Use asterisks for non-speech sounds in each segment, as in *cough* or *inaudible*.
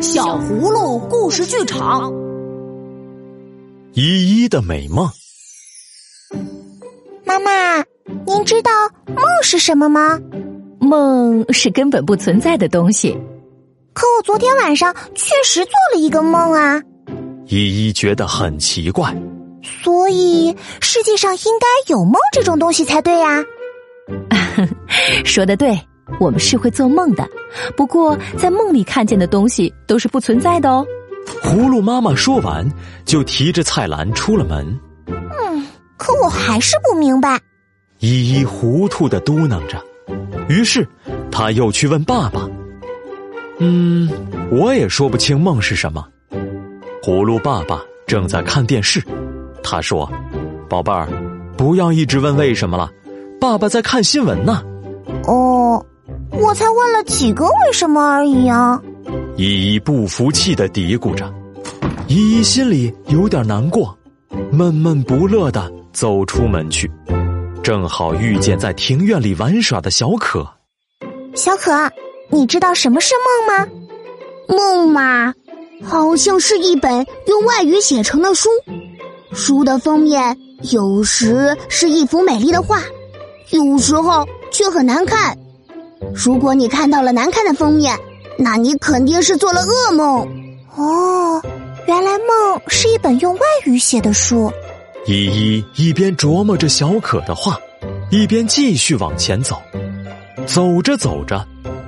小葫芦故事剧场，依依的美梦。妈妈，您知道梦是什么吗？梦是根本不存在的东西。可我昨天晚上确实做了一个梦啊！依依觉得很奇怪。所以世界上应该有梦这种东西才对呀。*laughs* 说的对。我们是会做梦的，不过在梦里看见的东西都是不存在的哦。葫芦妈妈说完，就提着菜篮出了门。嗯，可我还是不明白。依依糊涂的嘟囔着，于是他又去问爸爸：“嗯，我也说不清梦是什么。”葫芦爸爸正在看电视，他说：“宝贝儿，不要一直问为什么了，爸爸在看新闻呢。”哦。我才问了几个为什么而已啊！依依不服气的嘀咕着，依依心里有点难过，闷闷不乐的走出门去，正好遇见在庭院里玩耍的小可。小可，你知道什么是梦吗？梦嘛，好像是一本用外语写成的书，书的封面有时是一幅美丽的画，有时候却很难看。如果你看到了难看的封面，那你肯定是做了噩梦。哦，原来梦是一本用外语写的书。依依一边琢磨着小可的话，一边继续往前走。走着走着，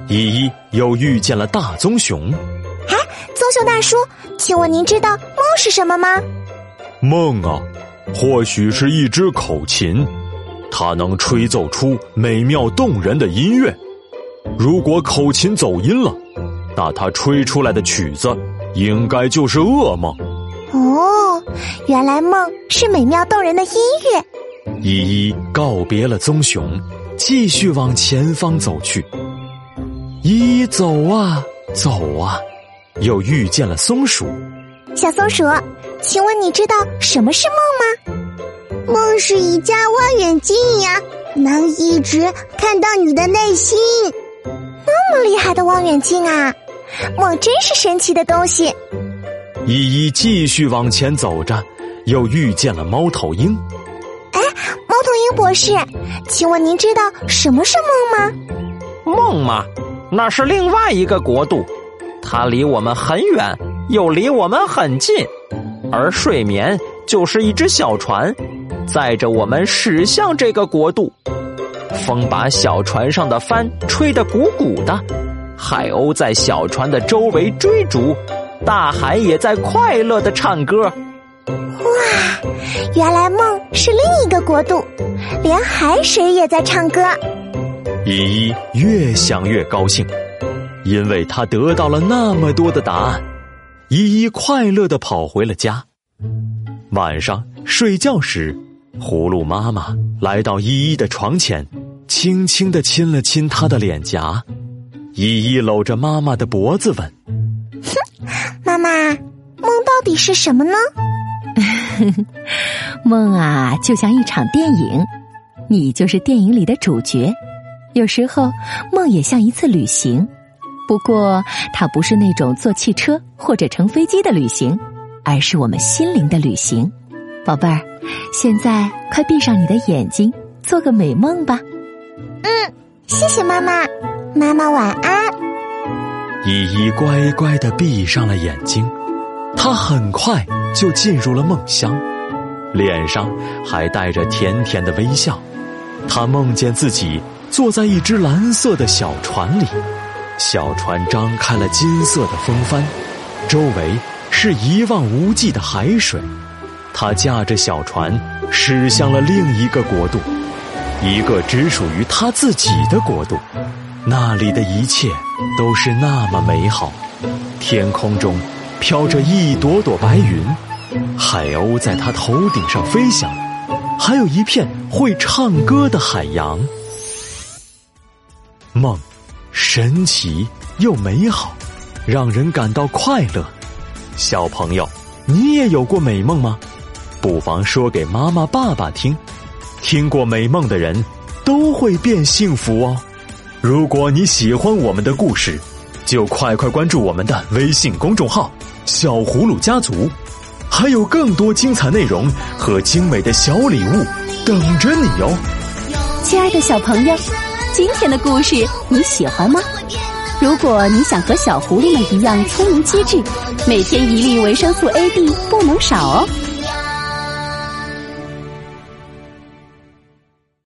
依依又遇见了大棕熊。哎，棕熊大叔，请问您知道梦是什么吗？梦啊，或许是一支口琴，它能吹奏出美妙动人的音乐。如果口琴走音了，那它吹出来的曲子应该就是噩梦。哦，原来梦是美妙动人的音乐。依依告别了棕熊，继续往前方走去。依依走啊走啊，又遇见了松鼠。小松鼠，请问你知道什么是梦吗？梦是一架望远镜呀，能一直看到你的内心。那么厉害的望远镜啊！梦真是神奇的东西。依依继续往前走着，又遇见了猫头鹰。哎，猫头鹰博士，请问您知道什么是梦吗？梦吗，那是另外一个国度，它离我们很远，又离我们很近。而睡眠就是一只小船，载着我们驶向这个国度。风把小船上的帆吹得鼓鼓的，海鸥在小船的周围追逐，大海也在快乐的唱歌。哇，原来梦是另一个国度，连海水也在唱歌。依依越想越高兴，因为他得到了那么多的答案。依依快乐的跑回了家。晚上睡觉时，葫芦妈妈来到依依的床前。轻轻的亲了亲他的脸颊，依依搂着妈妈的脖子问：“哼，*laughs* 妈妈，梦到底是什么呢？” *laughs* 梦啊，就像一场电影，你就是电影里的主角。有时候，梦也像一次旅行，不过它不是那种坐汽车或者乘飞机的旅行，而是我们心灵的旅行。宝贝儿，现在快闭上你的眼睛，做个美梦吧。嗯，谢谢妈妈，妈妈晚安。依依乖乖的闭上了眼睛，她很快就进入了梦乡，脸上还带着甜甜的微笑。她梦见自己坐在一只蓝色的小船里，小船张开了金色的风帆，周围是一望无际的海水。她驾着小船驶向了另一个国度。一个只属于他自己的国度，那里的一切都是那么美好。天空中飘着一朵朵白云，海鸥在他头顶上飞翔，还有一片会唱歌的海洋。梦，神奇又美好，让人感到快乐。小朋友，你也有过美梦吗？不妨说给妈妈、爸爸听。听过美梦的人，都会变幸福哦。如果你喜欢我们的故事，就快快关注我们的微信公众号“小葫芦家族”，还有更多精彩内容和精美的小礼物等着你哦！亲爱的小朋友，今天的故事你喜欢吗？如果你想和小狐狸们一样聪明机智，每天一粒维生素 A、D 不能少哦。